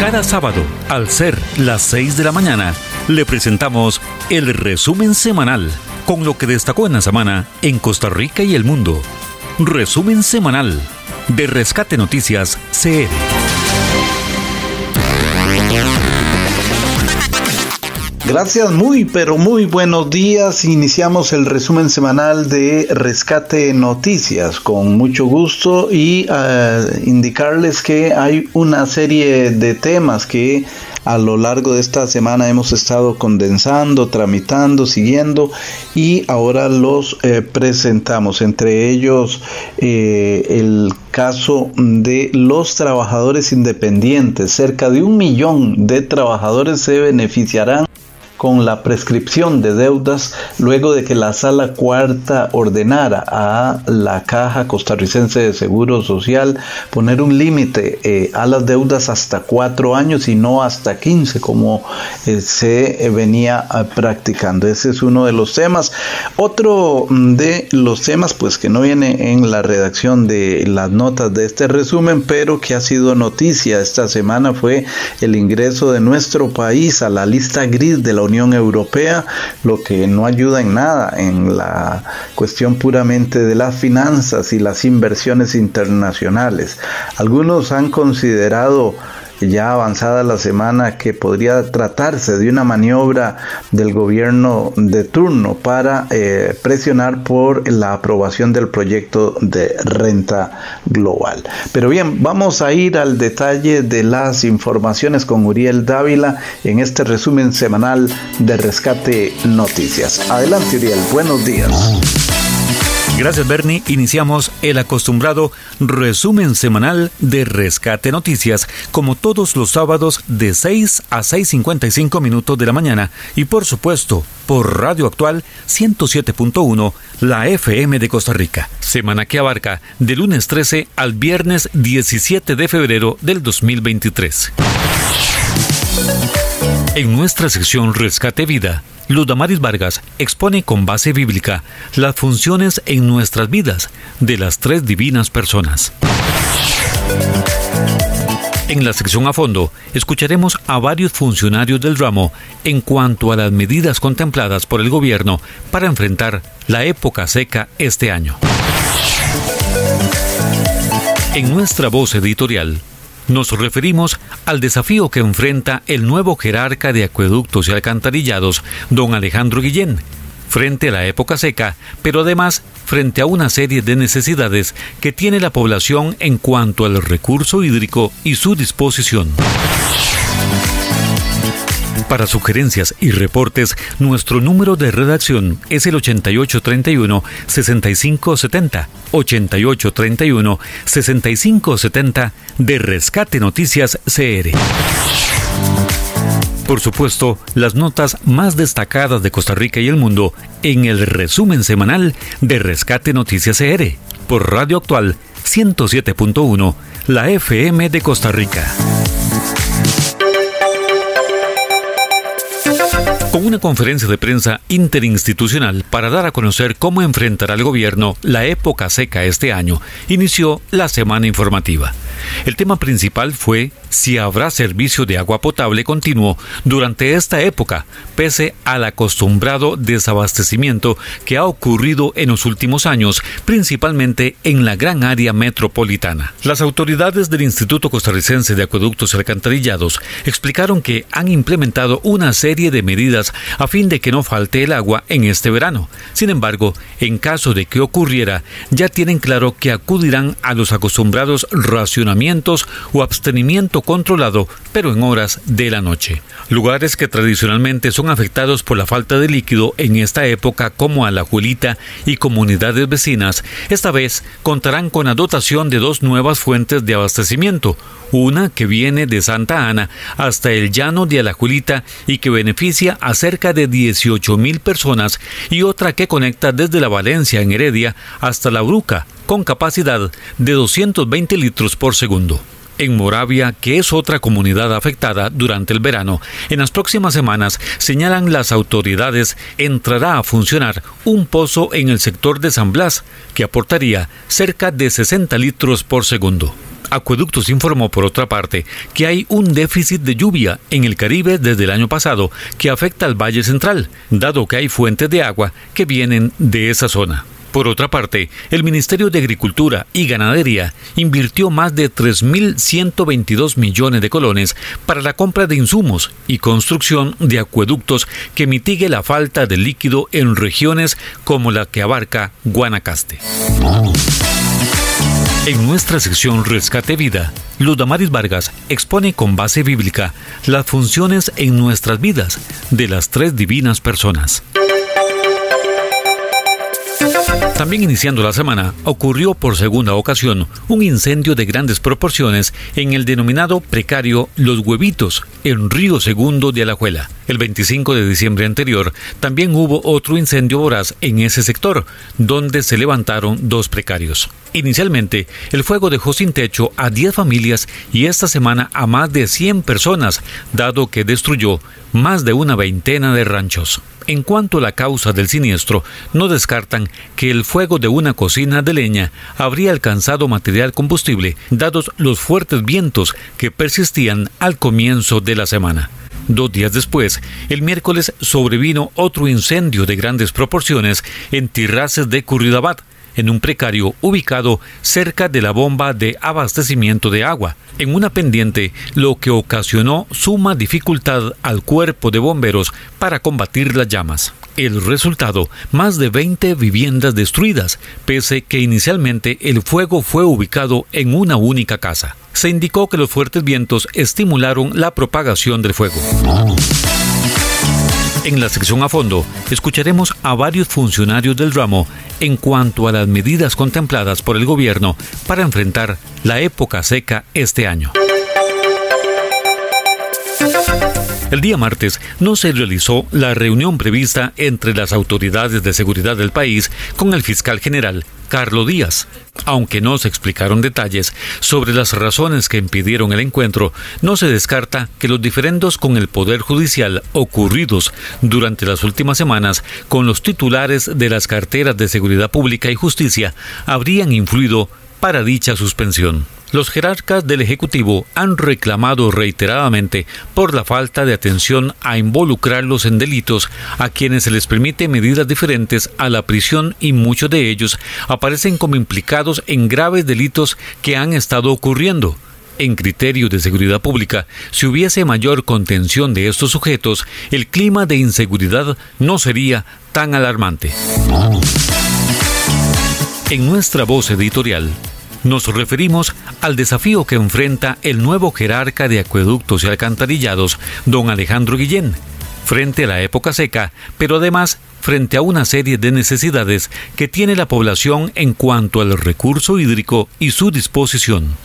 Cada sábado, al ser las 6 de la mañana, le presentamos el resumen semanal con lo que destacó en la semana en Costa Rica y el mundo. Resumen semanal de Rescate Noticias CR. Gracias, muy pero muy buenos días. Iniciamos el resumen semanal de Rescate Noticias con mucho gusto y uh, indicarles que hay una serie de temas que a lo largo de esta semana hemos estado condensando, tramitando, siguiendo y ahora los eh, presentamos. Entre ellos eh, el caso de los trabajadores independientes. Cerca de un millón de trabajadores se beneficiarán con la prescripción de deudas luego de que la sala cuarta ordenara a la Caja Costarricense de Seguro Social poner un límite eh, a las deudas hasta cuatro años y no hasta quince como eh, se eh, venía practicando. Ese es uno de los temas. Otro mm, de los temas pues que no viene en la redacción de las notas de este resumen pero que ha sido noticia esta semana fue el ingreso de nuestro país a la lista gris de la Unión Europea, lo que no ayuda en nada en la cuestión puramente de las finanzas y las inversiones internacionales. Algunos han considerado ya avanzada la semana que podría tratarse de una maniobra del gobierno de turno para eh, presionar por la aprobación del proyecto de renta global. Pero bien, vamos a ir al detalle de las informaciones con Uriel Dávila en este resumen semanal de Rescate Noticias. Adelante Uriel, buenos días. Gracias Bernie. Iniciamos el acostumbrado resumen semanal de Rescate Noticias, como todos los sábados de 6 a 6.55 minutos de la mañana y por supuesto por Radio Actual 107.1, la FM de Costa Rica. Semana que abarca de lunes 13 al viernes 17 de febrero del 2023. En nuestra sección Rescate Vida, Luz Damaris Vargas expone con base bíblica las funciones en nuestras vidas de las tres divinas personas. En la sección a fondo, escucharemos a varios funcionarios del ramo en cuanto a las medidas contempladas por el gobierno para enfrentar la época seca este año. En nuestra voz editorial, nos referimos al desafío que enfrenta el nuevo jerarca de acueductos y alcantarillados, don Alejandro Guillén, frente a la época seca, pero además frente a una serie de necesidades que tiene la población en cuanto al recurso hídrico y su disposición. Para sugerencias y reportes, nuestro número de redacción es el 8831-6570. 8831-6570 de Rescate Noticias CR. Por supuesto, las notas más destacadas de Costa Rica y el mundo en el resumen semanal de Rescate Noticias CR por Radio Actual 107.1, la FM de Costa Rica. Una conferencia de prensa interinstitucional para dar a conocer cómo enfrentará el gobierno la época seca este año, inició la semana informativa. El tema principal fue si habrá servicio de agua potable continuo durante esta época, pese al acostumbrado desabastecimiento que ha ocurrido en los últimos años, principalmente en la gran área metropolitana. Las autoridades del Instituto Costarricense de Acueductos y Alcantarillados explicaron que han implementado una serie de medidas a fin de que no falte el agua en este verano. Sin embargo, en caso de que ocurriera, ya tienen claro que acudirán a los acostumbrados racionamientos o abstenimiento controlado, pero en horas de la noche. Lugares que tradicionalmente son afectados por la falta de líquido en esta época como Alajuelita y comunidades vecinas, esta vez contarán con la dotación de dos nuevas fuentes de abastecimiento, una que viene de Santa Ana hasta el llano de Alajuelita y que beneficia a cerca de 18 mil personas y otra que conecta desde la Valencia en Heredia hasta la Bruca con capacidad de 220 litros por segundo en Moravia, que es otra comunidad afectada durante el verano. En las próximas semanas, señalan las autoridades, entrará a funcionar un pozo en el sector de San Blas, que aportaría cerca de 60 litros por segundo. Acueductos informó, por otra parte, que hay un déficit de lluvia en el Caribe desde el año pasado que afecta al Valle Central, dado que hay fuentes de agua que vienen de esa zona. Por otra parte, el Ministerio de Agricultura y Ganadería invirtió más de 3.122 millones de colones para la compra de insumos y construcción de acueductos que mitigue la falta de líquido en regiones como la que abarca Guanacaste. En nuestra sección Rescate Vida, Luz Damaris Vargas expone con base bíblica las funciones en nuestras vidas de las tres divinas personas. También iniciando la semana, ocurrió por segunda ocasión un incendio de grandes proporciones en el denominado precario Los Huevitos, en Río Segundo de Alajuela. El 25 de diciembre anterior también hubo otro incendio voraz en ese sector, donde se levantaron dos precarios. Inicialmente, el fuego dejó sin techo a 10 familias y esta semana a más de 100 personas, dado que destruyó más de una veintena de ranchos. En cuanto a la causa del siniestro, no descartan que el fuego de una cocina de leña habría alcanzado material combustible, dados los fuertes vientos que persistían al comienzo de la semana. Dos días después, el miércoles sobrevino otro incendio de grandes proporciones en Tirraces de Curridabat, en un precario ubicado cerca de la bomba de abastecimiento de agua, en una pendiente, lo que ocasionó suma dificultad al cuerpo de bomberos para combatir las llamas. El resultado, más de 20 viviendas destruidas, pese que inicialmente el fuego fue ubicado en una única casa. Se indicó que los fuertes vientos estimularon la propagación del fuego. En la sección a fondo, escucharemos a varios funcionarios del ramo en cuanto a las medidas contempladas por el gobierno para enfrentar la época seca este año. El día martes no se realizó la reunión prevista entre las autoridades de seguridad del país con el fiscal general, Carlos Díaz. Aunque no se explicaron detalles sobre las razones que impidieron el encuentro, no se descarta que los diferendos con el Poder Judicial ocurridos durante las últimas semanas con los titulares de las carteras de Seguridad Pública y Justicia habrían influido para dicha suspensión. Los jerarcas del Ejecutivo han reclamado reiteradamente por la falta de atención a involucrarlos en delitos a quienes se les permite medidas diferentes a la prisión y muchos de ellos aparecen como implicados en graves delitos que han estado ocurriendo. En criterio de seguridad pública, si hubiese mayor contención de estos sujetos, el clima de inseguridad no sería tan alarmante. En nuestra voz editorial, nos referimos al desafío que enfrenta el nuevo jerarca de acueductos y alcantarillados, don Alejandro Guillén, frente a la época seca, pero además frente a una serie de necesidades que tiene la población en cuanto al recurso hídrico y su disposición.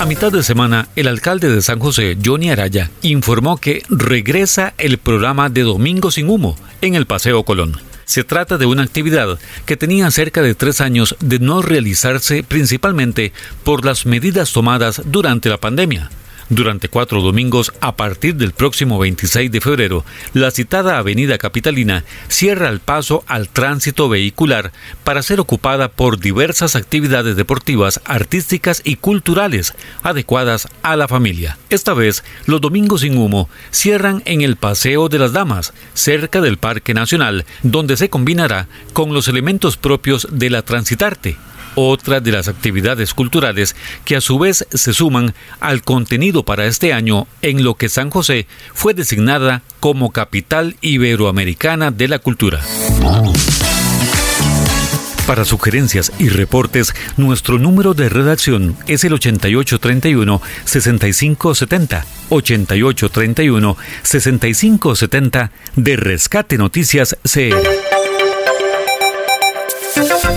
A mitad de semana, el alcalde de San José, Johnny Araya, informó que regresa el programa de Domingo sin Humo en el Paseo Colón. Se trata de una actividad que tenía cerca de tres años de no realizarse principalmente por las medidas tomadas durante la pandemia. Durante cuatro domingos, a partir del próximo 26 de febrero, la citada Avenida Capitalina cierra el paso al tránsito vehicular para ser ocupada por diversas actividades deportivas, artísticas y culturales adecuadas a la familia. Esta vez, los domingos sin humo cierran en el Paseo de las Damas, cerca del Parque Nacional, donde se combinará con los elementos propios de la transitarte otra de las actividades culturales que a su vez se suman al contenido para este año en lo que San José fue designada como capital iberoamericana de la cultura. Para sugerencias y reportes, nuestro número de redacción es el 8831-6570. 8831-6570 de Rescate Noticias CR.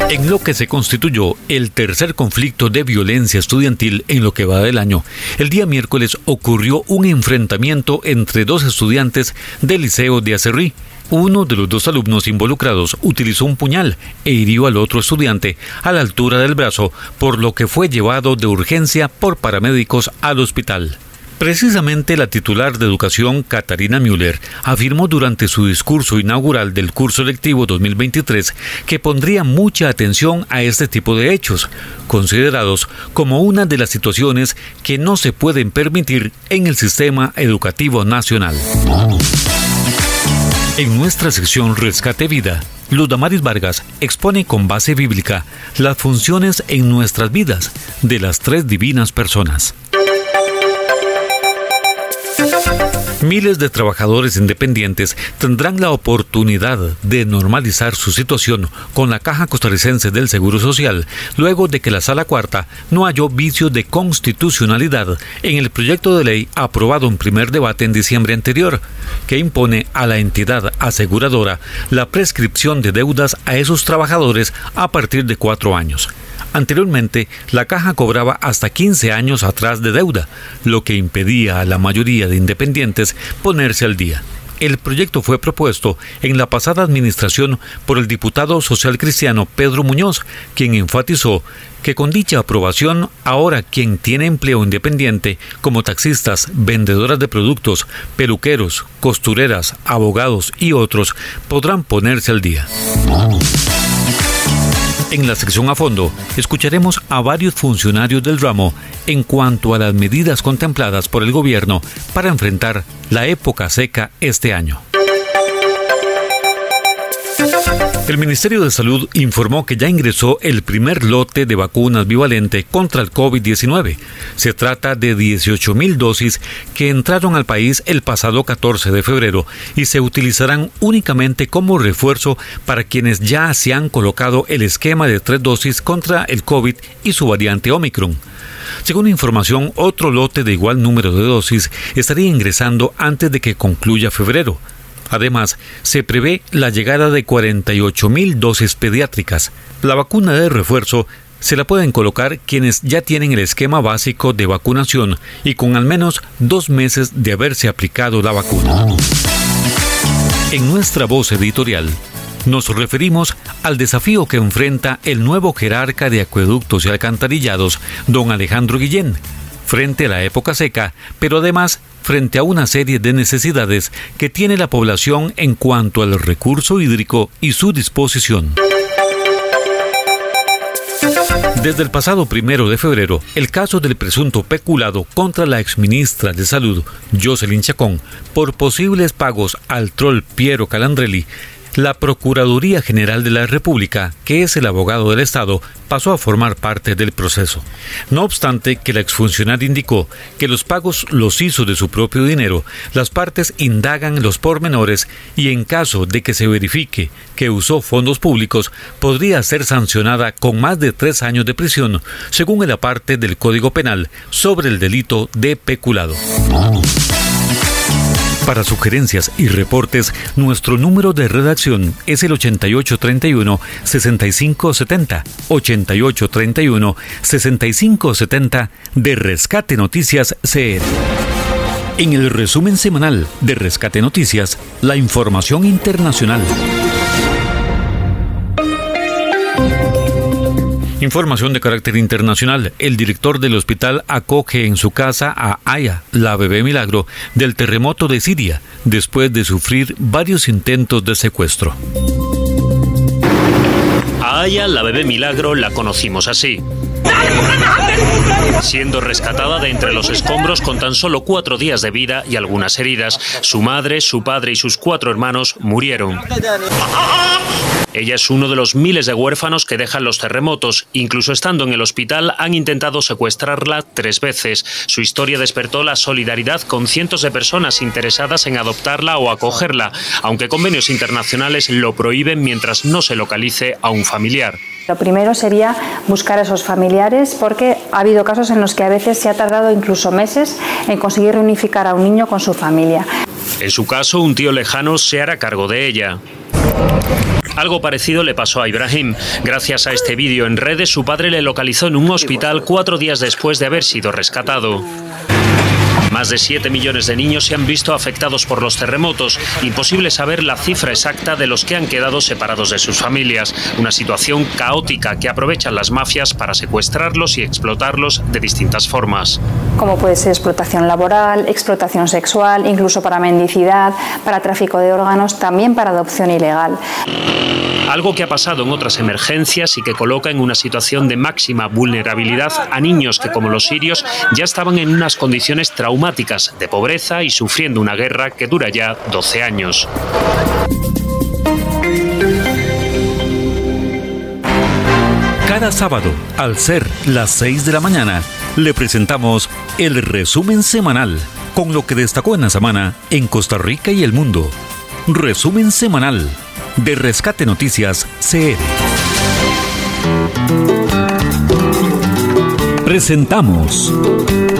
En lo que se constituyó el tercer conflicto de violencia estudiantil en lo que va del año, el día miércoles ocurrió un enfrentamiento entre dos estudiantes del Liceo de Acerrí. Uno de los dos alumnos involucrados utilizó un puñal e hirió al otro estudiante a la altura del brazo, por lo que fue llevado de urgencia por paramédicos al hospital. Precisamente la titular de Educación, Katarina Müller, afirmó durante su discurso inaugural del curso lectivo 2023 que pondría mucha atención a este tipo de hechos, considerados como una de las situaciones que no se pueden permitir en el sistema educativo nacional. En nuestra sección Rescate Vida, Luz Damaris Vargas expone con base bíblica las funciones en nuestras vidas de las tres divinas personas. Miles de trabajadores independientes tendrán la oportunidad de normalizar su situación con la Caja Costarricense del Seguro Social luego de que la Sala Cuarta no halló vicio de constitucionalidad en el proyecto de ley aprobado en primer debate en diciembre anterior, que impone a la entidad aseguradora la prescripción de deudas a esos trabajadores a partir de cuatro años. Anteriormente, la caja cobraba hasta 15 años atrás de deuda, lo que impedía a la mayoría de independientes ponerse al día. El proyecto fue propuesto en la pasada administración por el diputado social cristiano Pedro Muñoz, quien enfatizó que con dicha aprobación, ahora quien tiene empleo independiente, como taxistas, vendedoras de productos, peluqueros, costureras, abogados y otros, podrán ponerse al día. En la sección a fondo, escucharemos a varios funcionarios del ramo en cuanto a las medidas contempladas por el gobierno para enfrentar la época seca este año. El Ministerio de Salud informó que ya ingresó el primer lote de vacunas bivalente contra el COVID-19. Se trata de 18.000 dosis que entraron al país el pasado 14 de febrero y se utilizarán únicamente como refuerzo para quienes ya se han colocado el esquema de tres dosis contra el COVID y su variante Omicron. Según información, otro lote de igual número de dosis estaría ingresando antes de que concluya febrero. Además, se prevé la llegada de 48.000 dosis pediátricas. La vacuna de refuerzo se la pueden colocar quienes ya tienen el esquema básico de vacunación y con al menos dos meses de haberse aplicado la vacuna. En nuestra voz editorial, nos referimos al desafío que enfrenta el nuevo jerarca de acueductos y alcantarillados, don Alejandro Guillén, frente a la época seca, pero además frente a una serie de necesidades que tiene la población en cuanto al recurso hídrico y su disposición. Desde el pasado primero de febrero, el caso del presunto peculado contra la exministra de Salud, Jocelyn Chacón, por posibles pagos al troll Piero Calandrelli, la Procuraduría General de la República, que es el abogado del Estado, pasó a formar parte del proceso. No obstante que la exfuncionaria indicó que los pagos los hizo de su propio dinero, las partes indagan los pormenores y en caso de que se verifique que usó fondos públicos, podría ser sancionada con más de tres años de prisión, según el aparte del Código Penal sobre el delito de peculado. Para sugerencias y reportes, nuestro número de redacción es el 8831-6570. 8831-6570 de Rescate Noticias CR. En el resumen semanal de Rescate Noticias, la información internacional. Información de carácter internacional. El director del hospital acoge en su casa a Aya, la bebé milagro, del terremoto de Siria, después de sufrir varios intentos de secuestro. A Aya, la bebé milagro, la conocimos así siendo rescatada de entre los escombros con tan solo cuatro días de vida y algunas heridas. Su madre, su padre y sus cuatro hermanos murieron. Ella es uno de los miles de huérfanos que dejan los terremotos. Incluso estando en el hospital han intentado secuestrarla tres veces. Su historia despertó la solidaridad con cientos de personas interesadas en adoptarla o acogerla, aunque convenios internacionales lo prohíben mientras no se localice a un familiar. Lo primero sería buscar a esos familiares porque ha habido casos en los que a veces se ha tardado incluso meses en conseguir reunificar a un niño con su familia. En su caso, un tío lejano se hará cargo de ella. Algo parecido le pasó a Ibrahim. Gracias a este vídeo en redes, su padre le localizó en un hospital cuatro días después de haber sido rescatado. Más de 7 millones de niños se han visto afectados por los terremotos. Imposible saber la cifra exacta de los que han quedado separados de sus familias. Una situación caótica que aprovechan las mafias para secuestrarlos y explotarlos de distintas formas. Como puede ser explotación laboral, explotación sexual, incluso para mendicidad, para tráfico de órganos, también para adopción ilegal. Algo que ha pasado en otras emergencias y que coloca en una situación de máxima vulnerabilidad a niños que, como los sirios, ya estaban en unas condiciones traumáticas de pobreza y sufriendo una guerra que dura ya 12 años. Cada sábado, al ser las 6 de la mañana, le presentamos el resumen semanal con lo que destacó en la semana en Costa Rica y el mundo. Resumen semanal de Rescate Noticias CR. Presentamos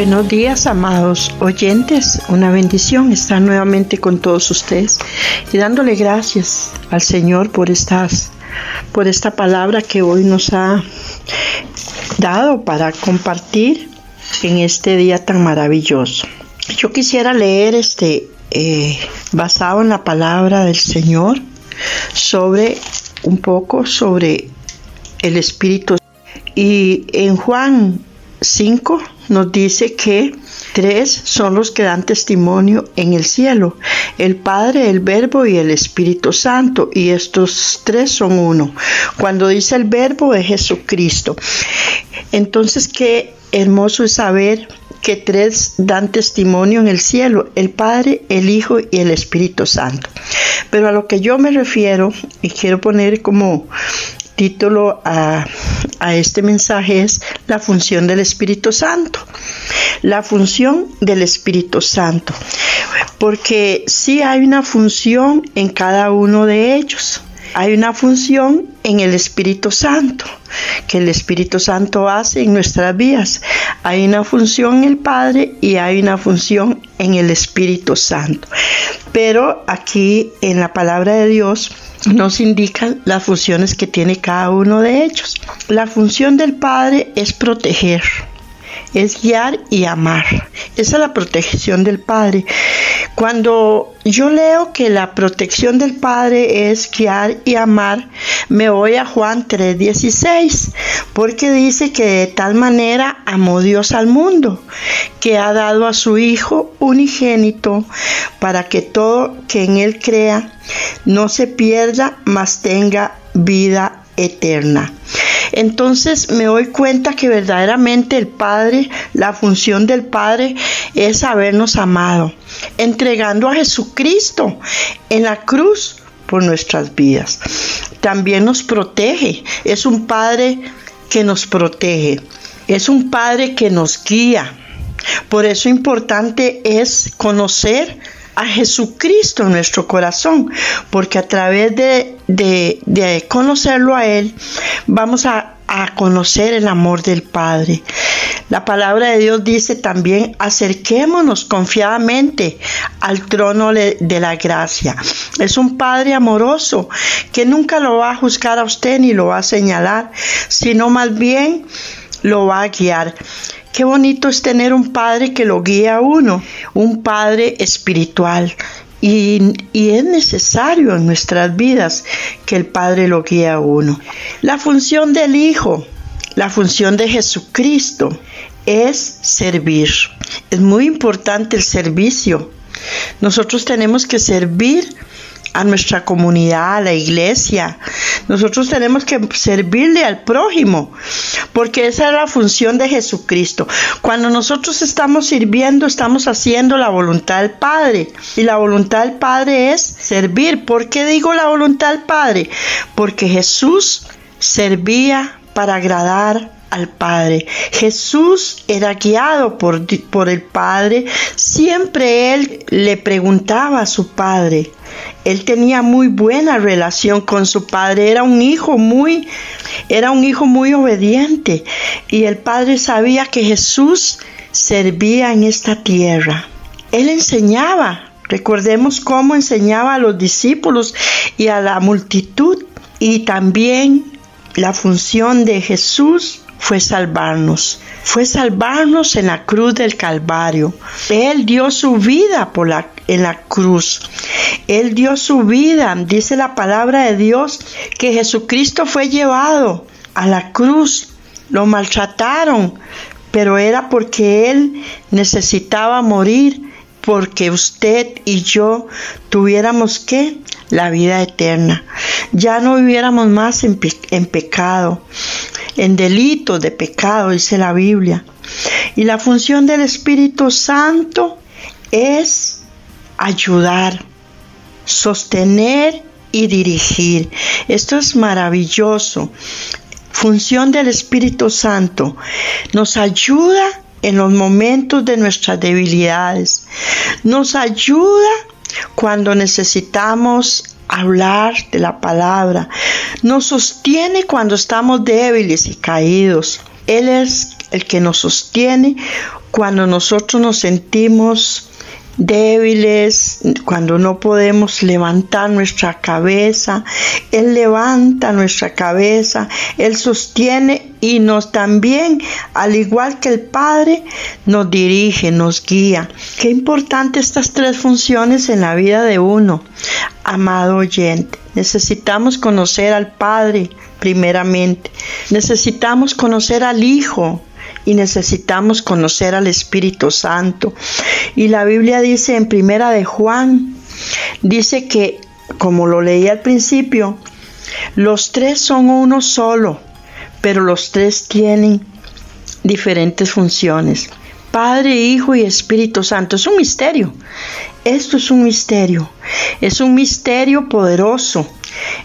Buenos días, amados oyentes. Una bendición estar nuevamente con todos ustedes y dándole gracias al Señor por estas por esta palabra que hoy nos ha dado para compartir en este día tan maravilloso. Yo quisiera leer este eh, basado en la palabra del Señor sobre un poco sobre el Espíritu y en Juan 5 nos dice que tres son los que dan testimonio en el cielo, el Padre, el Verbo y el Espíritu Santo, y estos tres son uno. Cuando dice el Verbo es Jesucristo. Entonces, qué hermoso es saber que tres dan testimonio en el cielo, el Padre, el Hijo y el Espíritu Santo. Pero a lo que yo me refiero, y quiero poner como título a, este mensaje es La función del Espíritu Santo. La función del Espíritu Santo. Porque sí hay una función en cada uno de ellos. Hay una función en el Espíritu Santo, que el Espíritu Santo hace en nuestras vidas. Hay una función en el Padre y hay una función en el Espíritu Santo. Pero aquí en la palabra de Dios nos indican las funciones que tiene cada uno de ellos. La función del Padre es proteger, es guiar y amar. Esa es la protección del Padre. Cuando yo leo que la protección del Padre es guiar y amar, me voy a Juan 3:16, porque dice que de tal manera amó Dios al mundo, que ha dado a su Hijo unigénito, para que todo que en Él crea no se pierda, mas tenga vida eterna. Entonces me doy cuenta que verdaderamente el Padre, la función del Padre es habernos amado, entregando a Jesucristo en la cruz por nuestras vidas. También nos protege, es un Padre que nos protege, es un Padre que nos guía. Por eso importante es conocer a Jesucristo en nuestro corazón, porque a través de, de, conocerlo a Él, vamos a, a conocer el amor del Padre. La palabra de Dios dice también, acerquémonos confiadamente al trono de la gracia. Es un Padre amoroso que nunca lo va a juzgar a usted ni lo va a señalar, sino más bien lo va a guiar. Qué bonito es tener un padre que lo guía a uno, un padre espiritual. Y, es necesario en nuestras vidas que el Padre lo guíe a uno. La función del Hijo, la función de Jesucristo es servir. Es muy importante el servicio. Nosotros tenemos que servir a nuestra comunidad, a la iglesia. Nosotros tenemos que servirle al prójimo, porque esa es la función de Jesucristo. Cuando nosotros estamos sirviendo, estamos haciendo la voluntad del Padre. Y la voluntad del Padre es servir. ¿Por qué digo la voluntad del Padre? Porque Jesús servía para agradar al Padre. Jesús era guiado por, por el Padre. Siempre él le preguntaba a su Padre. Él tenía muy buena relación con su padre, era un hijo muy era un hijo muy obediente y el padre sabía que Jesús servía en esta tierra. Él enseñaba, recordemos cómo enseñaba a los discípulos y a la multitud y también la función de Jesús fue salvarnos, fue salvarnos en la cruz del Calvario. Él dio su vida en la cruz. Él dio su vida, dice la palabra de Dios, que Jesucristo fue llevado a la cruz, lo maltrataron, pero era porque Él necesitaba morir, porque usted y yo tuviéramos que la vida eterna. Ya no viviéramos más en pecado en delitos de pecado, dice la Biblia. Y la función del Espíritu Santo es ayudar, sostener y dirigir. Esto es maravilloso. Función del Espíritu Santo. Nos ayuda en los momentos de nuestras debilidades. Nos ayuda cuando necesitamos hablar de la palabra. Nos sostiene cuando estamos débiles y caídos. Él es el que nos sostiene cuando nosotros nos sentimos débiles, cuando no podemos levantar nuestra cabeza. Él levanta nuestra cabeza, Él sostiene y nos también, al igual que el Padre, nos dirige, nos guía. Qué importante estas tres funciones en la vida de uno, amado oyente. Necesitamos conocer al Padre primeramente. Necesitamos conocer al Hijo y necesitamos conocer al Espíritu Santo. Y la Biblia dice en Primera de Juan, dice que, como lo leí al principio, los tres son uno solo, pero los tres tienen diferentes funciones. Padre, Hijo y Espíritu Santo. Es un misterio. Esto es un misterio. Es un misterio poderoso.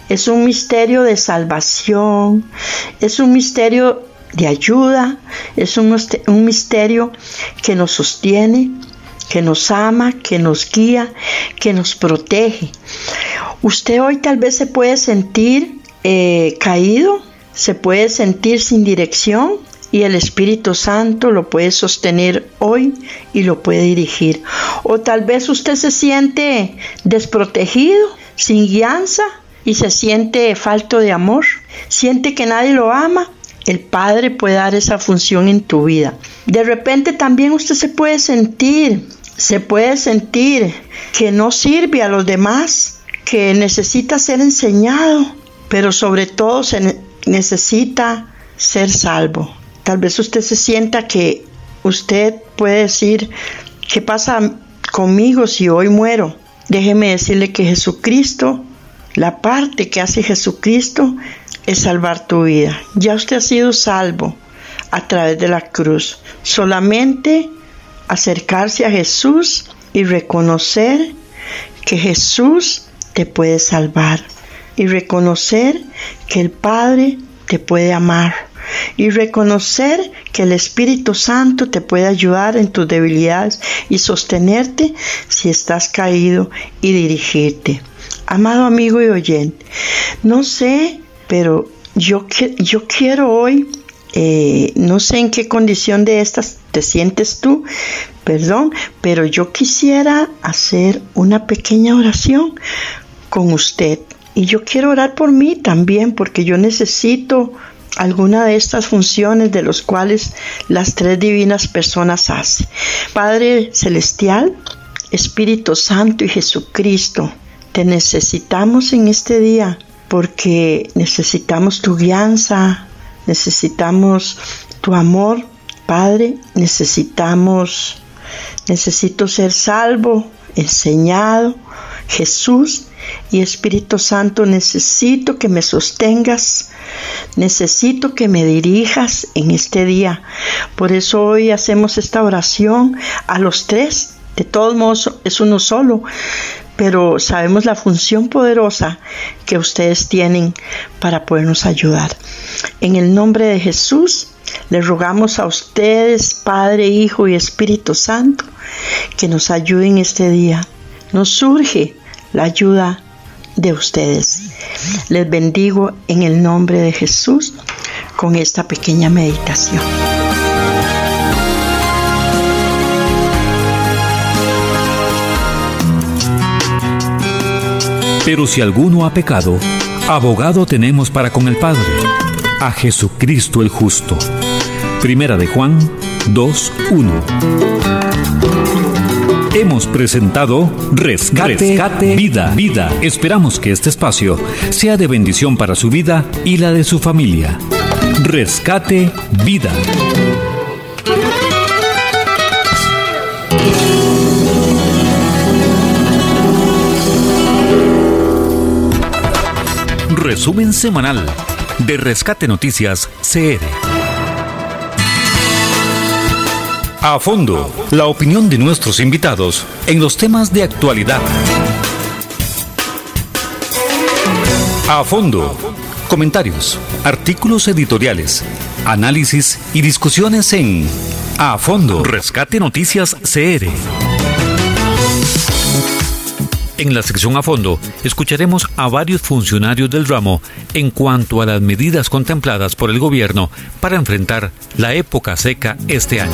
Es un misterio de salvación. Es un misterio de ayuda, es un, misterio que nos sostiene, que nos ama, que nos guía, que nos protege. Usted hoy tal vez se puede sentir eh, caído, se puede sentir sin dirección y el Espíritu Santo lo puede sostener hoy y lo puede dirigir. O tal vez usted se siente desprotegido, sin guianza y se siente falto de amor, siente que nadie lo ama el Padre puede dar esa función en tu vida. De repente también usted se puede sentir, se puede sentir que no sirve a los demás, que necesita ser enseñado, pero sobre todo se necesita ser salvo. Tal vez usted se sienta que usted puede decir, ¿qué pasa conmigo si hoy muero? Déjeme decirle que Jesucristo, la parte que hace Jesucristo es salvar tu vida. Ya usted ha sido salvo a través de la cruz. Solamente acercarse a Jesús y reconocer que Jesús te puede salvar y reconocer que el Padre te puede amar y reconocer que el Espíritu Santo te puede ayudar en tus debilidades y sostenerte si estás caído y dirigirte. Amado amigo y oyente, no sé pero yo, yo quiero hoy, eh, no sé en qué condición de estas te sientes tú, perdón, pero yo quisiera hacer una pequeña oración con usted. Y yo quiero orar por mí también, porque yo necesito alguna de estas funciones de los cuales las tres divinas personas hacen. Padre Celestial, Espíritu Santo y Jesucristo, te necesitamos en este día porque necesitamos tu guianza, necesitamos tu amor, Padre, necesitamos, necesito ser salvo, enseñado, Jesús y Espíritu Santo, necesito que me sostengas, necesito que me dirijas en este día. Por eso hoy hacemos esta oración a los tres, de todos modos es uno solo, pero sabemos la función poderosa que ustedes tienen para podernos ayudar. En el nombre de Jesús, les rogamos a ustedes, Padre, Hijo y Espíritu Santo, que nos ayuden este día. Nos surge la ayuda de ustedes. Les bendigo en el nombre de Jesús con esta pequeña meditación. Pero si alguno ha pecado, abogado tenemos para con el Padre, a Jesucristo el justo. Primera de Juan 2.1. Hemos presentado Rescate, Vida, Vida. Esperamos que este espacio sea de bendición para su vida y la de su familia. Rescate Vida. Resumen semanal de Rescate Noticias CR. A fondo, la opinión de nuestros invitados en los temas de actualidad. A fondo, comentarios, artículos editoriales, análisis y discusiones en A fondo, Rescate Noticias CR. En la sección a fondo, escucharemos a varios funcionarios del ramo en cuanto a las medidas contempladas por el gobierno para enfrentar la época seca este año.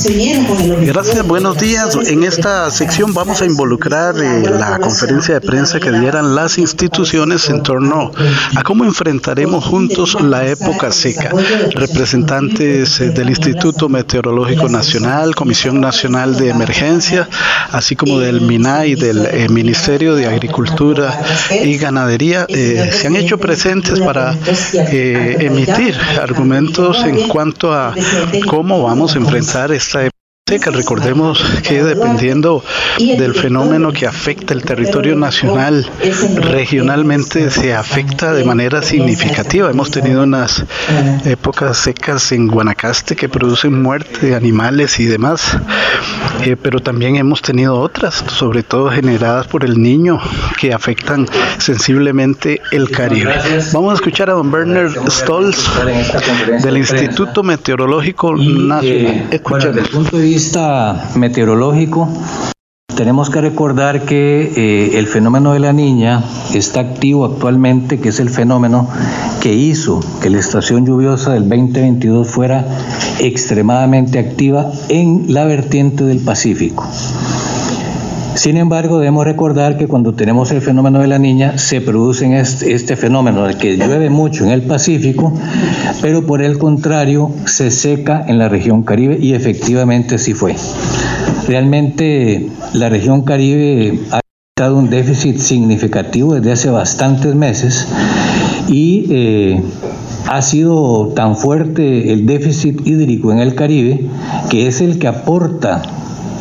Gracias, buenos días. En esta sección vamos a involucrar eh, la conferencia de prensa que dieran las instituciones en torno a cómo enfrentaremos juntos la época seca. Representantes eh, del Instituto Meteorológico Nacional, Comisión Nacional de Emergencia, así como del MINAI, del eh, Ministerio de Agricultura y Ganadería, se han hecho presentes para emitir argumentos en cuanto a cómo vamos a enfrentar esta época que recordemos que dependiendo del fenómeno que afecta el territorio nacional, regionalmente se afecta de manera significativa. Hemos tenido unas épocas secas en Guanacaste que producen muerte de animales y demás, eh, pero también hemos tenido otras, sobre todo generadas por el niño, que afectan sensiblemente el Caribe. Vamos a escuchar a don Bernard Stolz del Instituto Meteorológico Nacional. El punto de vista meteorológico, tenemos que recordar que eh, el fenómeno de la niña está activo actualmente, que es el fenómeno que hizo que la estación lluviosa del 2022 fuera extremadamente activa en la vertiente del Pacífico. Sin embargo, debemos recordar que cuando tenemos el fenómeno de la niña, se produce este, fenómeno de que llueve mucho en el Pacífico, pero por el contrario se seca en la región Caribe y efectivamente así fue. Realmente la región Caribe ha estado un déficit significativo desde hace bastantes meses y eh, ha sido tan fuerte el déficit hídrico en el Caribe que es el que aporta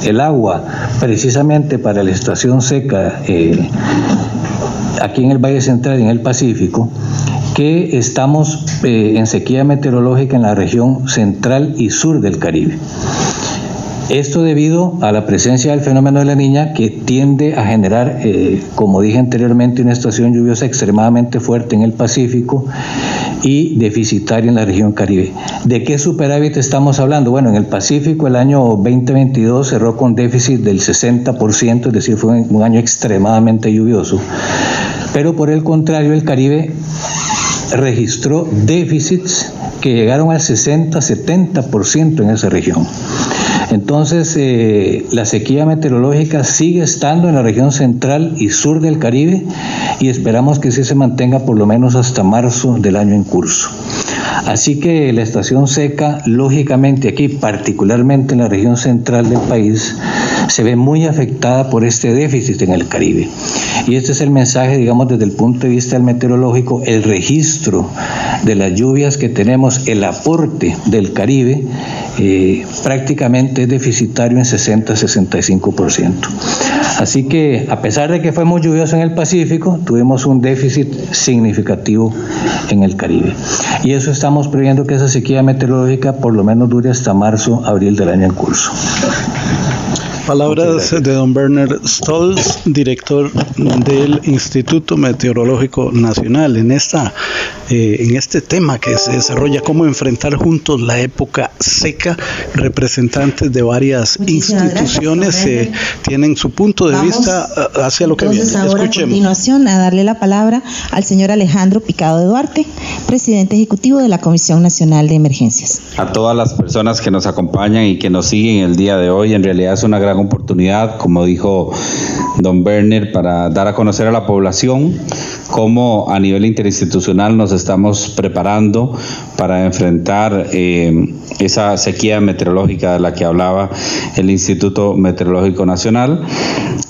el agua precisamente para la estación seca eh, aquí en el Valle Central y en el Pacífico, que estamos eh, en sequía meteorológica en la región central y sur del Caribe. Esto debido a la presencia del fenómeno de la niña que tiende a generar, eh, como dije anteriormente, una estación lluviosa extremadamente fuerte en el Pacífico y deficitaria en la región Caribe. ¿De qué superávit estamos hablando? Bueno, en el Pacífico el año 2022 cerró con déficit del 60%, es decir, fue un año extremadamente lluvioso. Pero por el contrario, el Caribe registró déficits que llegaron al 60-70% en esa región. Entonces, eh, la sequía meteorológica sigue estando en la región central y sur del Caribe y esperamos que sí se mantenga por lo menos hasta marzo del año en curso. Así que la estación seca, lógicamente aquí, particularmente en la región central del país, se ve muy afectada por este déficit en el Caribe. Y este es el mensaje, digamos, desde el punto de vista del meteorológico, el registro de las lluvias que tenemos, el aporte del Caribe, eh, prácticamente es deficitario en 60-65%. Así que, a pesar de que fue muy lluvioso en el Pacífico, tuvimos un déficit significativo en el Caribe. Y eso estamos previendo que esa sequía meteorológica por lo menos dure hasta marzo, abril del año en curso. Palabras de don Werner Stolz, director del Instituto Meteorológico Nacional, en, esta, eh, en este tema que se desarrolla, cómo enfrentar juntos la época seca. Representantes de varias instituciones eh, tienen su punto de vista eh, hacia lo que viene. Ahora a continuación a darle la palabra al señor Alejandro Picado de Duarte, presidente ejecutivo de la Comisión Nacional de Emergencias. A todas las personas que nos acompañan y que nos siguen el día de hoy, en realidad es una gran oportunidad, como dijo don Werner, para dar a conocer a la población cómo a nivel interinstitucional nos estamos preparando para enfrentar eh, esa sequía meteorológica de la que hablaba el Instituto Meteorológico Nacional.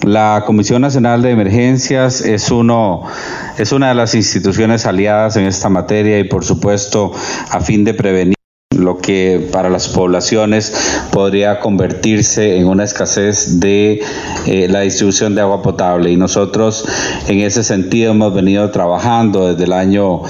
La Comisión Nacional de Emergencias es uno es una de las instituciones aliadas en esta materia y por supuesto a fin de prevenir lo que para las poblaciones podría convertirse en una escasez de eh, la distribución de agua potable. Y nosotros en ese sentido hemos venido trabajando desde el año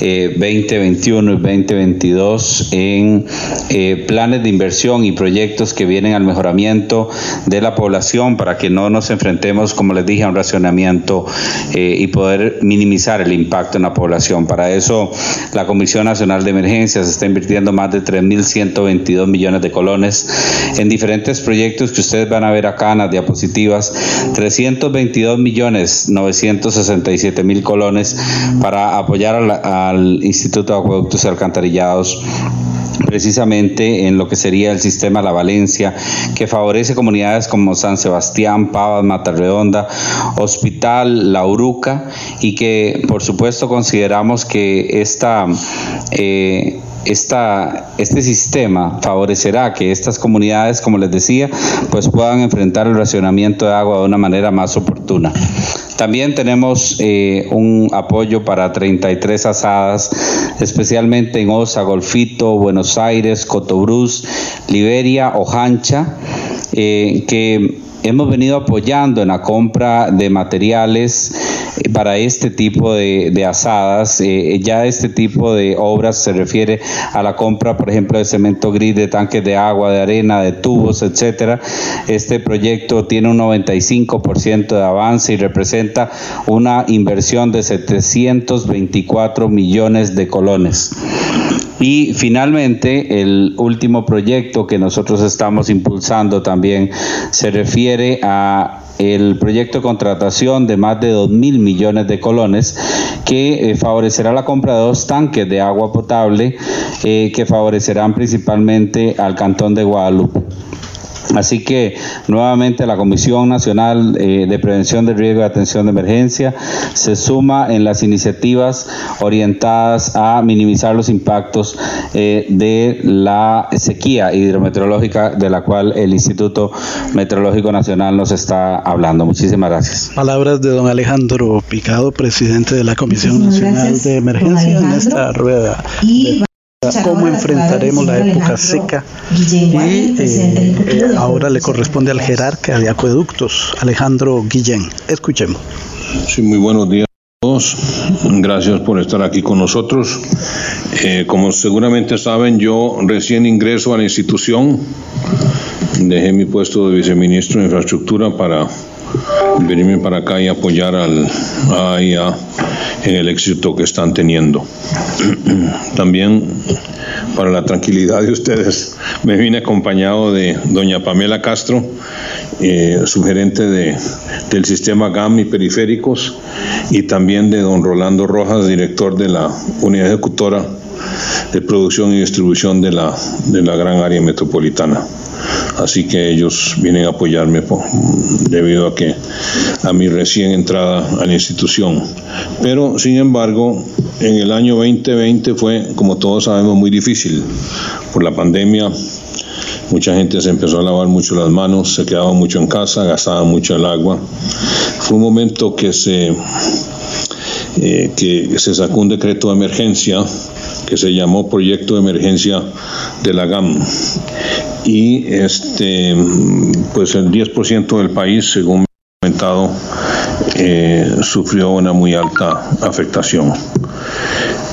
2021 eh, y 2022 en eh, planes de inversión y proyectos que vienen al mejoramiento de la población para que no nos enfrentemos, como les dije, a un racionamiento y poder minimizar el impacto en la población. Para eso la Comisión Nacional de Emergencias está invirtiendo más de 3.122 millones de colones. En diferentes proyectos que ustedes van a ver acá en las diapositivas, 322 millones 967 mil colones para apoyar al, Instituto de Acueductos y Alcantarillados precisamente en lo que sería el sistema La Valencia, que favorece comunidades como San Sebastián, Pavas, Matarredonda, Hospital La Uruca, y que por supuesto consideramos que esta eh, esta, este sistema favorecerá que estas comunidades, como les decía, pues puedan enfrentar el racionamiento de agua de una manera más oportuna. También tenemos eh, un apoyo para 33 asadas, especialmente en Osa, Golfito, Buenos Aires, Cotobruz, Liberia, Ojancha, eh, que hemos venido apoyando en la compra de materiales eh, para este tipo de, asadas. Eh, ya este tipo de obras se refiere a la compra, por ejemplo, de cemento gris, de tanques de agua, de arena, de tubos, etcétera. Este proyecto tiene un 95% de avance y representa una inversión de 724 millones de colones. Y finalmente, el último proyecto que nosotros estamos impulsando también se refiere a el proyecto de contratación de más de 2 mil millones de colones que eh, favorecerá la compra de dos tanques de agua potable eh, que favorecerán principalmente al cantón de Guadalupe. Así que nuevamente la Comisión Nacional eh, de Prevención del Riesgo y Atención de Emergencia se suma en las iniciativas orientadas a minimizar los impactos eh, de la sequía hidrometeorológica de la cual el Instituto Meteorológico Nacional nos está hablando. Muchísimas gracias. Palabras de don Alejandro Picado, presidente de la Comisión Nacional de Emergencia en esta rueda cómo enfrentaremos la época seca. Y eh, ahora le corresponde al jerarca de acueductos, Alejandro Guillén. Escuchemos. Sí, muy buenos días a todos. Gracias por estar aquí con nosotros. Eh, como seguramente saben, yo recién ingreso a la institución. Dejé mi puesto de viceministro de Infraestructura para venirme para acá y apoyar al AIA en el éxito que están teniendo. También para la tranquilidad de ustedes, me vine acompañado de doña Pamela Castro, eh, sugerente de, del sistema GAM y periféricos, y también de don Rolando Rojas, director de la unidad ejecutora de producción y distribución de la, de la gran área metropolitana así que ellos vienen a apoyarme debido a que a mi recién entrada a la institución. Pero, sin embargo, en el año 2020 fue, como todos sabemos, muy difícil por la pandemia. Mucha gente se empezó a lavar mucho las manos, se quedaba mucho en casa, gastaba mucho el agua. Fue un momento que se, eh, que se sacó un decreto de emergencia que se llamó Proyecto de Emergencia de la GAM y este pues el 10% del país según me ha comentado eh, sufrió una muy alta afectación.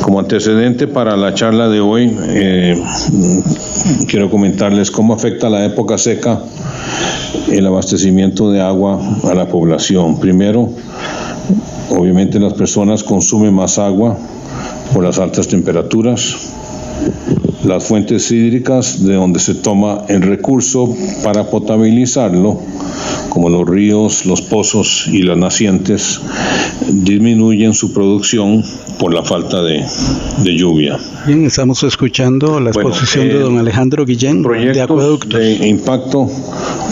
Como antecedente para la charla de hoy, eh, quiero comentarles cómo afecta la época seca el abastecimiento de agua a la población. Primero, obviamente las personas consumen más agua por las altas temperaturas. Las fuentes hídricas de donde se toma el recurso para potabilizarlo como los ríos, los pozos y las nacientes, disminuyen su producción por la falta de, lluvia. Bien, estamos escuchando la exposición de don Alejandro Guillén de acueductos. De impacto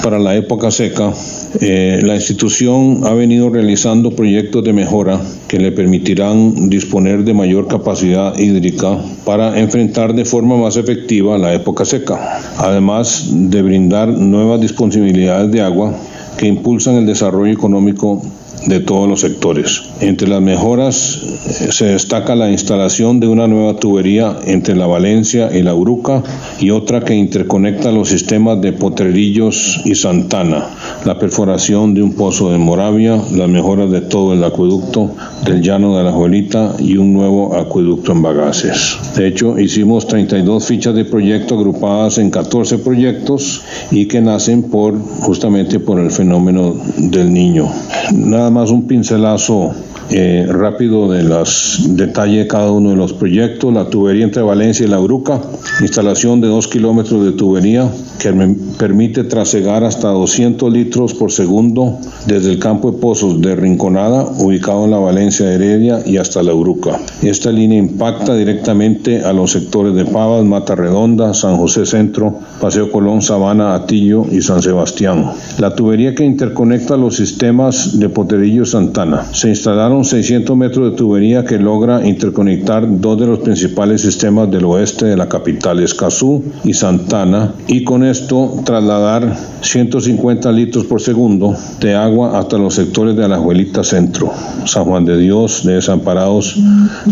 para la época seca. Eh, la institución ha venido realizando proyectos de mejora que le permitirán disponer de mayor capacidad hídrica para enfrentar de forma más efectiva la época seca, además de brindar nuevas disponibilidades de agua que impulsan el desarrollo económico de todos los sectores. Entre las mejoras eh, se destaca la instalación de una nueva tubería entre la Valencia y la Uruca y otra que interconecta los sistemas de Potrerillos y Santana, la perforación de un pozo de Moravia, las mejoras de todo el acueducto del llano de la Juelita y un nuevo acueducto en Bagaces. De hecho, hicimos 32 fichas de proyecto agrupadas en 14 proyectos y que nacen por justamente por el fenómeno del niño. Nada más un pincelazo eh, rápido de los detalles de cada uno de los proyectos. La tubería entre Valencia y La Uruca, instalación de dos kilómetros de tubería que me permite trasegar hasta 200 litros por segundo desde el campo de pozos de Rinconada, ubicado en la Valencia Heredia, y hasta La Uruca. Esta línea impacta directamente a los sectores de Pavas, Mata Redonda, San José Centro, Paseo Colón, Sabana, Atillo y San Sebastián. La tubería que interconecta los sistemas de Poterillo Santana. Se instalaron 600 metros de tubería que logra interconectar dos de los principales sistemas del oeste de la capital, Escazú y Santana, y con esto trasladar 150 litros por segundo de agua hasta los sectores de Alajuelita Centro, San Juan de Dios, de Desamparados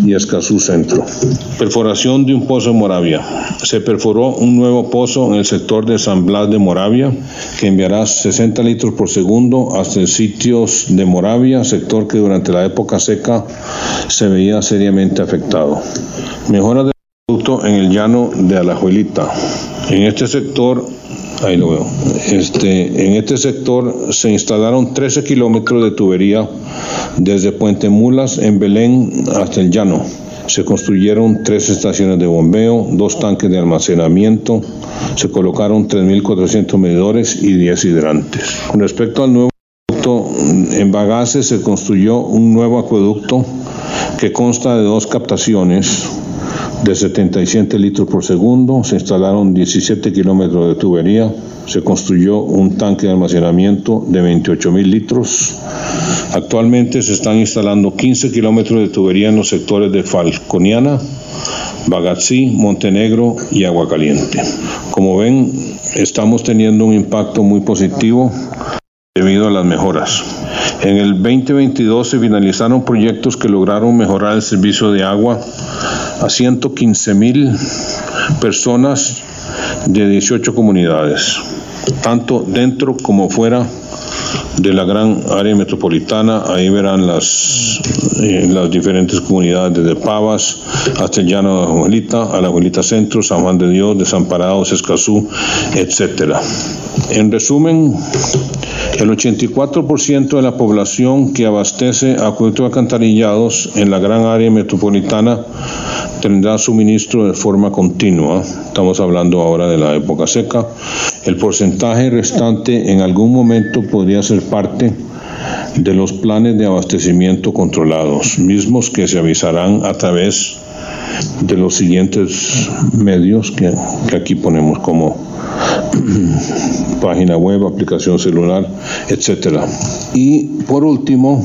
y Escazú Centro. Perforación de un pozo en Moravia. Se perforó un nuevo pozo en el sector de San Blas de Moravia que enviará 60 litros por segundo hasta sitios de Moravia, sector que durante la época seca se veía seriamente afectado. Mejora del producto en el llano de Alajuelita. En este sector Ahí lo veo. Este, en este sector se instalaron 13 kilómetros de tubería desde Puente Mulas en Belén hasta el llano. Se construyeron tres estaciones de bombeo, dos tanques de almacenamiento, se colocaron 3.400 medidores y 10 hidrantes. Respecto al nuevo en Bagaces se construyó un nuevo acueducto que consta de dos captaciones de 77 litros por segundo, se instalaron 17 kilómetros de tubería, se construyó un tanque de almacenamiento de 28 mil litros. Actualmente se están instalando 15 kilómetros de tubería en los sectores de Falconiana, Bagatzí, Montenegro y Agua Caliente. Como ven, estamos teniendo un impacto muy positivo debido a las mejoras. En el 2022 se finalizaron proyectos que lograron mejorar el servicio de agua a 115 mil personas de 18 comunidades, tanto dentro como fuera de la gran área metropolitana. Ahí verán las, eh, las diferentes comunidades desde Pavas hasta el Llano de la Abuelita, a la Abuelita Centro, San Juan de Dios, Desamparados, Escazú, etcétera. En resumen, el 84% de la población que abastece acueductos alcantarillados en la gran área metropolitana tendrá suministro de forma continua. Estamos hablando ahora de la época seca. El porcentaje restante en algún momento podría ser parte de los planes de abastecimiento controlados, mismos que se avisarán a través de los siguientes medios que, aquí ponemos como página web, aplicación celular, etcétera. Y por último,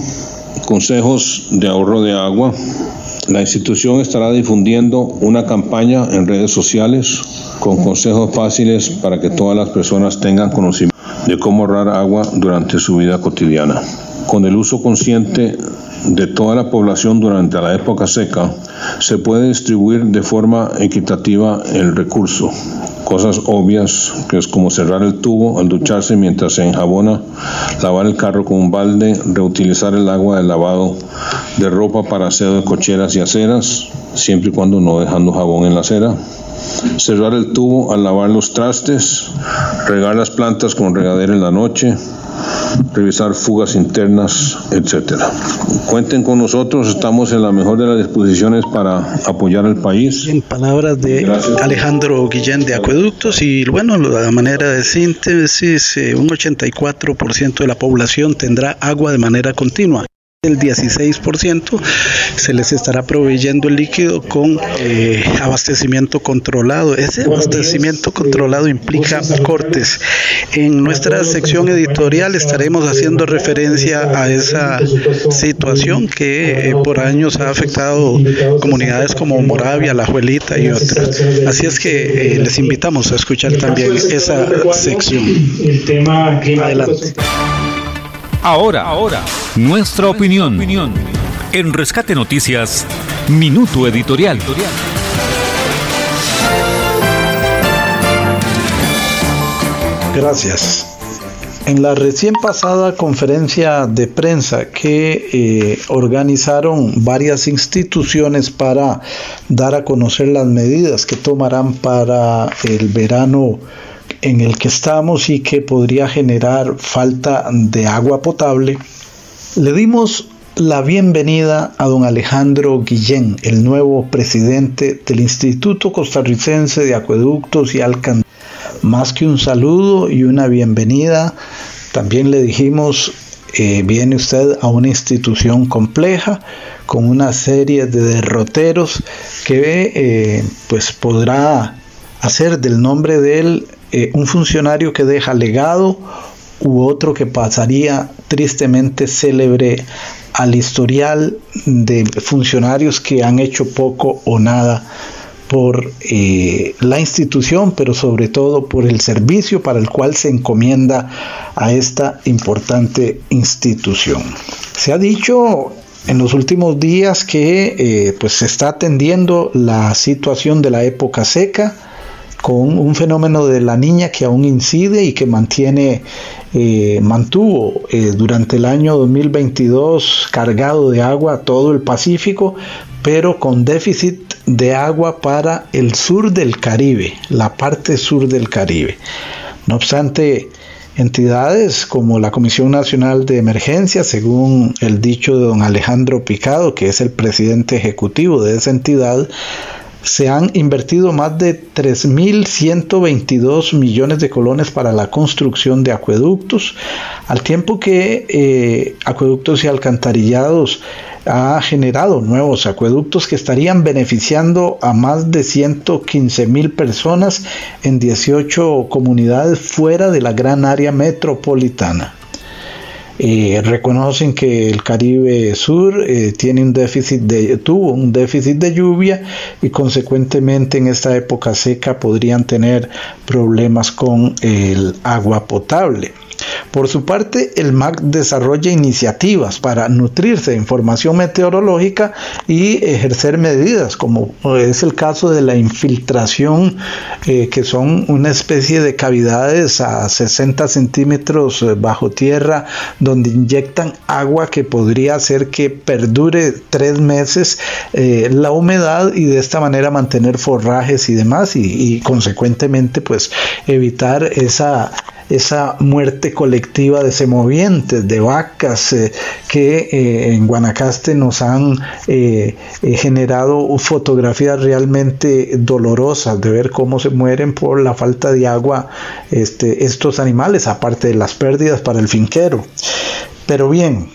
consejos de ahorro de agua la institución estará difundiendo una campaña en redes sociales con consejos fáciles para que todas las personas tengan conocimiento de cómo ahorrar agua durante su vida cotidiana. Con el uso consciente de toda la población durante la época seca, se puede distribuir de forma equitativa el recurso. cosas obvias, que es como cerrar el tubo al ducharse mientras se enjabona, lavar el carro con un balde, reutilizar el agua del lavado de ropa para aseo de cocheras y aceras, siempre y cuando no dejando jabón en la acera, cerrar el tubo al lavar los trastes, regar las plantas con regadera en la noche, revisar fugas internas, etcétera. Cuenten con nosotros, estamos en la mejor de las disposiciones para apoyar al país. En palabras de Alejandro Guillén de Acueductos y bueno, la manera de síntesis, eh, un 84% de la población tendrá agua de manera continua el 16% se les estará proveyendo el líquido con eh, abastecimiento controlado. Ese abastecimiento controlado implica cortes. En nuestra sección editorial estaremos haciendo referencia a esa situación que eh, por años ha afectado comunidades como Moravia, La Juelita y otras. Así es que eh, les invitamos a escuchar también esa sección. Adelante. Ahora, ahora, nuestra opinión. En Rescate Noticias, Minuto Editorial. Gracias. En la recién pasada conferencia de prensa que eh, organizaron varias instituciones para dar a conocer las medidas que tomarán para el verano en el que estamos y que podría generar falta de agua potable, le dimos la bienvenida a don Alejandro Guillén, el nuevo presidente del Instituto Costarricense de Acueductos y Alcantarillas. Más que un saludo y una bienvenida, también le dijimos, eh, viene usted a una institución compleja, con una serie de derroteros que eh, pues podrá hacer del nombre de él eh, un funcionario que deja legado u otro que pasaría tristemente célebre al historial de funcionarios que han hecho poco o nada por eh, la institución, pero sobre todo por el servicio para el cual se encomienda a esta importante institución. Se ha dicho en los últimos días que eh, pues se está atendiendo la situación de la época seca, con un fenómeno de la niña que aún incide y que mantiene, eh, mantuvo eh, durante el año 2022 cargado de agua todo el Pacífico, pero con déficit de agua para el sur del Caribe, la parte sur del Caribe. No obstante, entidades como la Comisión Nacional de Emergencia, según el dicho de don Alejandro Picado, que es el presidente ejecutivo de esa entidad, se han invertido más de 3.122 millones de colones para la construcción de acueductos, al tiempo que eh, acueductos y alcantarillados ha generado nuevos acueductos que estarían beneficiando a más de 115 mil personas en 18 comunidades fuera de la gran área metropolitana. Eh, reconocen que el Caribe Sur eh, tiene un déficit de, tuvo un déficit de lluvia y consecuentemente en esta época seca podrían tener problemas con el agua potable. Por su parte, el MAC desarrolla iniciativas para nutrirse de información meteorológica y ejercer medidas, como es el caso de la infiltración, eh, que son una especie de cavidades a 60 centímetros eh, bajo tierra, donde inyectan agua que podría hacer que perdure tres meses eh, la humedad y de esta manera mantener forrajes y demás y, y consecuentemente pues evitar esa esa muerte colectiva de semovientes, de vacas eh, que eh, en Guanacaste nos han eh, generado fotografías realmente dolorosas de ver cómo se mueren por la falta de agua este, estos animales, aparte de las pérdidas para el finquero. Pero bien,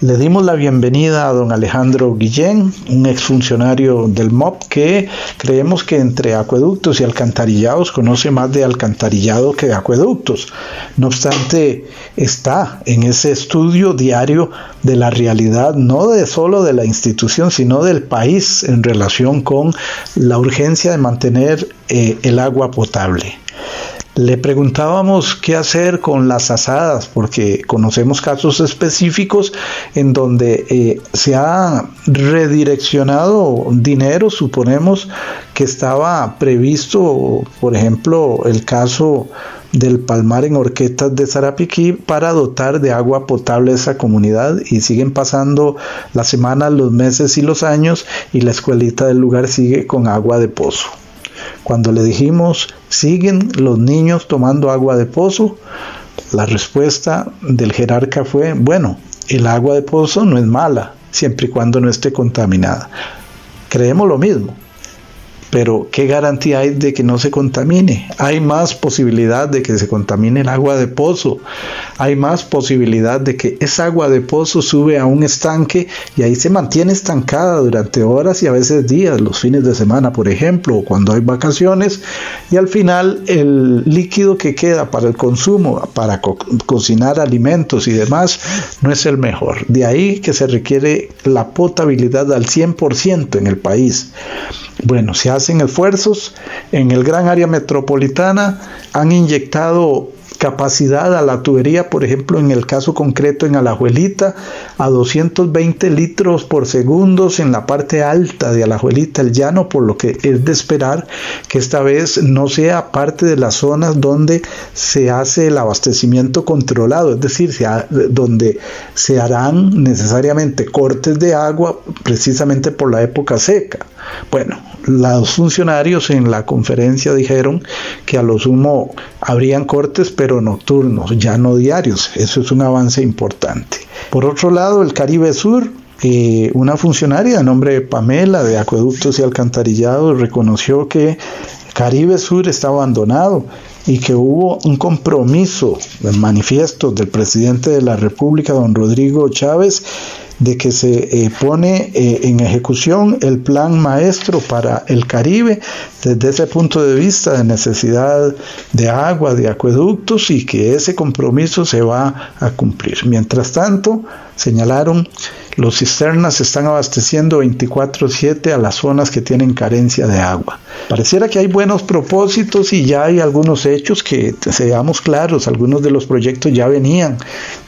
le dimos la bienvenida a don Alejandro Guillén, un exfuncionario del MOP que creemos que entre acueductos y alcantarillados conoce más de alcantarillado que de acueductos. No obstante, está en ese estudio diario de la realidad, no de solo de la institución, sino del país en relación con la urgencia de mantener eh, el agua potable. Le preguntábamos qué hacer con las asadas, porque conocemos casos específicos en donde eh, se ha redireccionado dinero, suponemos que estaba previsto, por ejemplo, el caso del Palmar en Orquetas de Zarapiquí para dotar de agua potable a esa comunidad y siguen pasando las semanas, los meses y los años y la escuelita del lugar sigue con agua de pozo. Cuando le dijimos, ¿siguen los niños tomando agua de pozo? La respuesta del jerarca fue, bueno, el agua de pozo no es mala, siempre y cuando no esté contaminada. Creemos lo mismo, pero ¿qué garantía hay de que no se contamine? Hay más posibilidad de que se contamine el agua de pozo, hay más posibilidad de que esa agua de pozo sube a un estanque y ahí se mantiene estancada durante horas y a veces días, los fines de semana, por ejemplo, o cuando hay vacaciones, y al final el líquido que queda para el consumo, para cocinar alimentos y demás, no es el mejor. De ahí que se requiere la potabilidad al 100% en el país. Bueno, se hacen esfuerzos en el gran área metropolitana, han inyectado capacidad a la tubería, por ejemplo, en el caso concreto en Alajuelita, a 220 litros por segundo en la parte alta de Alajuelita, el llano, por lo que es de esperar que esta vez no sea parte de las zonas donde se hace el abastecimiento controlado, es decir, donde se harán necesariamente cortes de agua precisamente por la época seca. Bueno, los funcionarios en la conferencia dijeron que a lo sumo habrían cortes, pero nocturnos, ya no diarios. Eso es un avance importante. Por otro lado, el Caribe Sur eh, una funcionaria de nombre Pamela de Acueductos y Alcantarillados reconoció que Caribe Sur está abandonado y que hubo un compromiso manifiesto del presidente de la República, don Rodrigo Chávez, de que se eh, pone eh, en ejecución el plan maestro para el Caribe desde ese punto de vista de necesidad de agua, de acueductos y que ese compromiso se va a cumplir. Mientras tanto, señalaron los cisternas están abasteciendo 24/7 a las zonas que tienen carencia de agua. Pareciera que hay buenos propósitos y ya hay algunos hechos que, seamos claros, algunos de los proyectos ya venían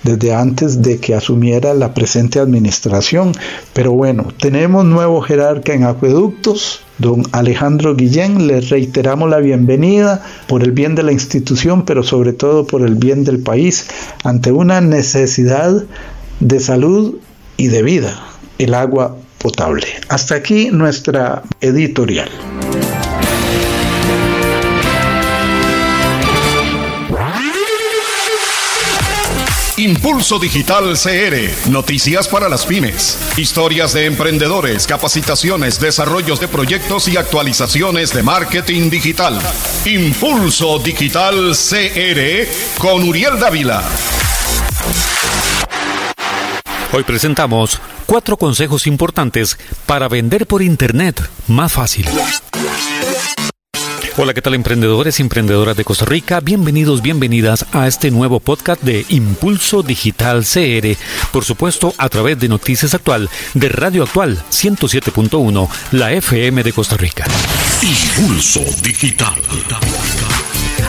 desde antes de que asumiera la presente administración. Pero bueno, tenemos nuevo jerarca en acueductos, don Alejandro Guillén. Le reiteramos la bienvenida por el bien de la institución, pero sobre todo por el bien del país, ante una necesidad de salud y de vida, el agua potable. Hasta aquí nuestra editorial. Impulso Digital CR. Noticias para las pymes. Historias de emprendedores, capacitaciones, desarrollos de proyectos y actualizaciones de marketing digital. Impulso Digital CR con Uriel Dávila. Hoy presentamos cuatro consejos importantes para vender por Internet más fácil. Hola, ¿qué tal emprendedores y emprendedoras de Costa Rica? Bienvenidos, bienvenidas a este nuevo podcast de Impulso Digital CR, por supuesto a través de Noticias Actual de Radio Actual 107.1, la FM de Costa Rica. Impulso Digital.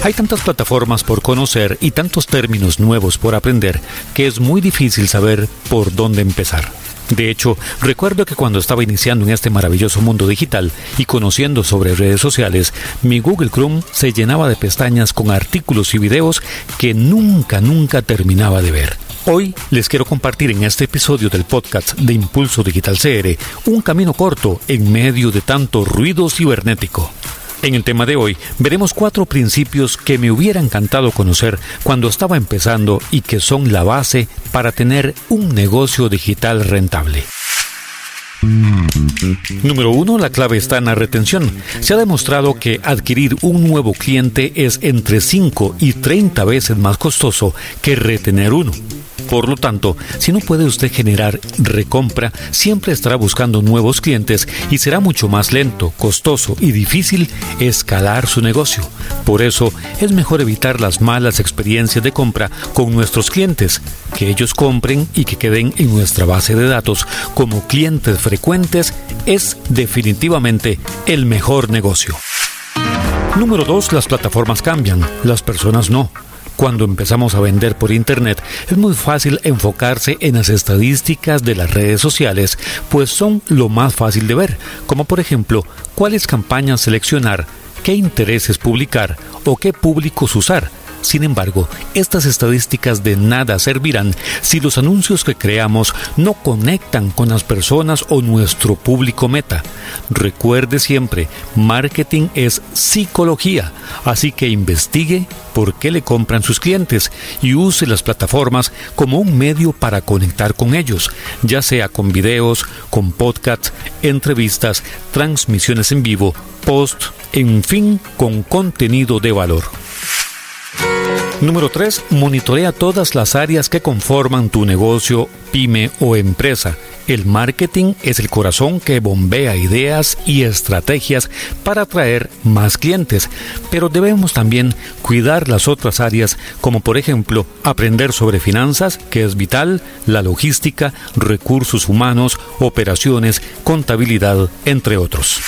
Hay tantas plataformas por conocer y tantos términos nuevos por aprender que es muy difícil saber por dónde empezar. De hecho, recuerdo que cuando estaba iniciando en este maravilloso mundo digital y conociendo sobre redes sociales, mi Google Chrome se llenaba de pestañas con artículos y videos que nunca, nunca terminaba de ver. Hoy les quiero compartir en este episodio del podcast de Impulso Digital CR un camino corto en medio de tanto ruido cibernético. En el tema de hoy veremos cuatro principios que me hubiera encantado conocer cuando estaba empezando y que son la base para tener un negocio digital rentable. Número uno, la clave está en la retención. Se ha demostrado que adquirir un nuevo cliente es entre 5 y 30 veces más costoso que retener uno. Por lo tanto, si no puede usted generar recompra, siempre estará buscando nuevos clientes y será mucho más lento, costoso y difícil escalar su negocio. Por eso, es mejor evitar las malas experiencias de compra con nuestros clientes, que ellos compren y que queden en nuestra base de datos como clientes frecuentes es definitivamente el mejor negocio. Número 2. Las plataformas cambian, las personas no. Cuando empezamos a vender por Internet es muy fácil enfocarse en las estadísticas de las redes sociales, pues son lo más fácil de ver, como por ejemplo cuáles campañas seleccionar, qué intereses publicar o qué públicos usar sin embargo, estas estadísticas de nada servirán si los anuncios que creamos no conectan con las personas o nuestro público meta. Recuerde siempre, marketing es psicología, así que investigue por qué le compran sus clientes y use las plataformas como un medio para conectar con ellos, ya sea con videos, con podcasts, entrevistas, transmisiones en vivo, post, en fin, con contenido de valor. Número 3. Monitorea todas las áreas que conforman tu negocio, pyme o empresa. El marketing es el corazón que bombea ideas y estrategias para atraer más clientes, pero debemos también cuidar las otras áreas como por ejemplo aprender sobre finanzas, que es vital, la logística, recursos humanos, operaciones, contabilidad, entre otros.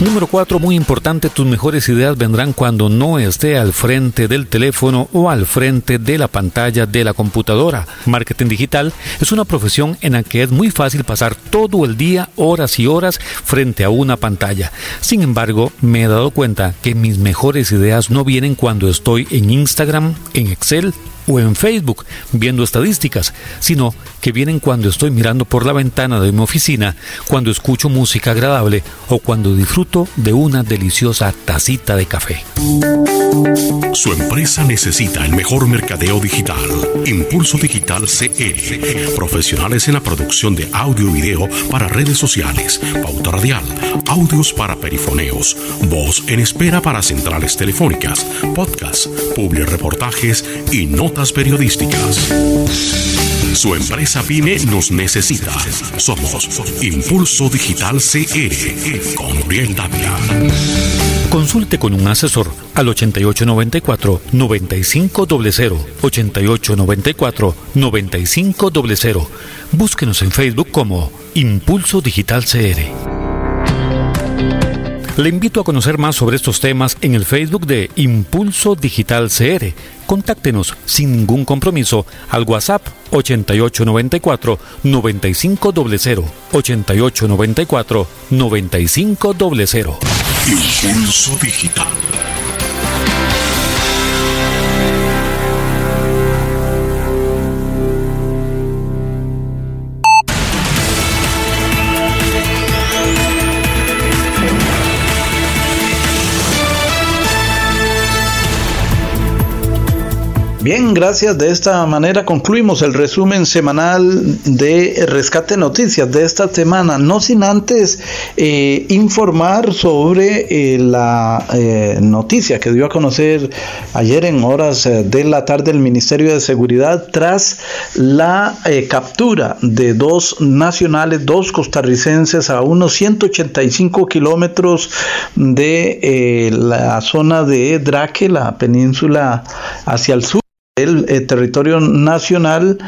Número 4, muy importante, tus mejores ideas vendrán cuando no esté al frente del teléfono o al frente de la pantalla de la computadora. Marketing digital es una profesión en la que es muy fácil pasar todo el día, horas y horas, frente a una pantalla. Sin embargo, me he dado cuenta que mis mejores ideas no vienen cuando estoy en Instagram, en Excel o en Facebook viendo estadísticas, sino que vienen cuando estoy mirando por la ventana de mi oficina, cuando escucho música agradable o cuando disfruto de una deliciosa tacita de café. Su empresa necesita el mejor mercadeo digital. Impulso Digital CE. Profesionales en la producción de audio y video para redes sociales, pauta radial, audios para perifoneos, voz en espera para centrales telefónicas, podcasts, reportajes y notas periodísticas. Su empresa PYME nos necesita. Somos Impulso Digital CR con Uriel Dávila. Consulte con un asesor al 8894-9500. 8894-9500. Búsquenos en Facebook como Impulso Digital CR. Le invito a conocer más sobre estos temas en el Facebook de Impulso Digital CR. Contáctenos sin ningún compromiso al WhatsApp 8894 9500 8894 9500. Impulso Digital. Bien, gracias. De esta manera concluimos el resumen semanal de Rescate Noticias de esta semana. No sin antes eh, informar sobre eh, la eh, noticia que dio a conocer ayer en horas de la tarde el Ministerio de Seguridad tras la captura de dos nacionales, dos costarricenses a unos 185 kilómetros de la zona de Draque, la península hacia el sur el, eh, territorio nacional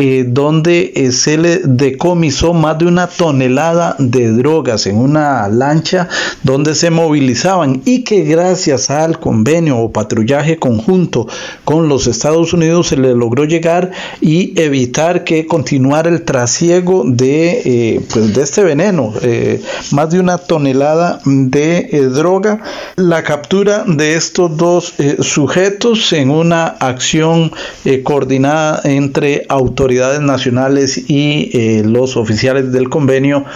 eh, donde eh, se le decomisó más de una tonelada de drogas en una lancha donde se movilizaban y que gracias al convenio o patrullaje conjunto con los Estados Unidos se le logró llegar y evitar que continuara el trasiego de, eh, pues de este veneno, más de una tonelada de droga. La captura de estos dos sujetos en una acción coordinada entre autoridades autoridades nacionales y eh, los oficiales del convenio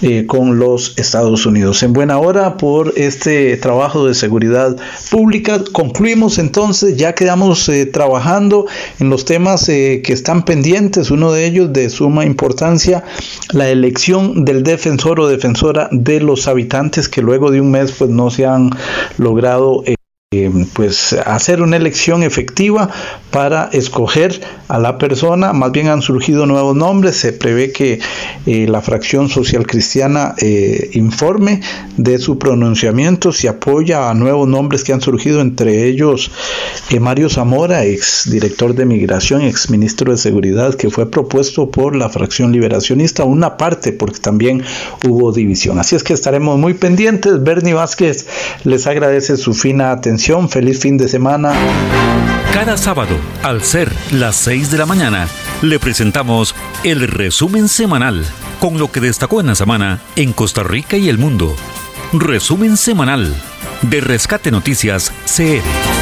eh, con los Estados Unidos. En buena hora por este trabajo de seguridad pública. Concluimos entonces, ya quedamos eh, trabajando en los temas que están pendientes, uno de ellos de suma importancia, la elección del defensor o defensora de los habitantes que luego de un mes pues no se han logrado eh, pues hacer una elección efectiva para escoger a la persona. Más bien han surgido nuevos nombres. Se prevé que eh, la fracción social cristiana eh, informe de su pronunciamiento si apoya a nuevos nombres que han surgido, entre ellos Mario Zamora, ex director de migración, ex ministro de seguridad, que fue propuesto por la fracción liberacionista, una parte porque también hubo división. Así es que estaremos muy pendientes. Bernie Vázquez les agradece su fina Feliz fin de semana. Cada sábado, al ser las 6 de la mañana, le presentamos el resumen semanal con lo que destacó en la semana en Costa Rica y el mundo. Resumen semanal de Rescate Noticias CR.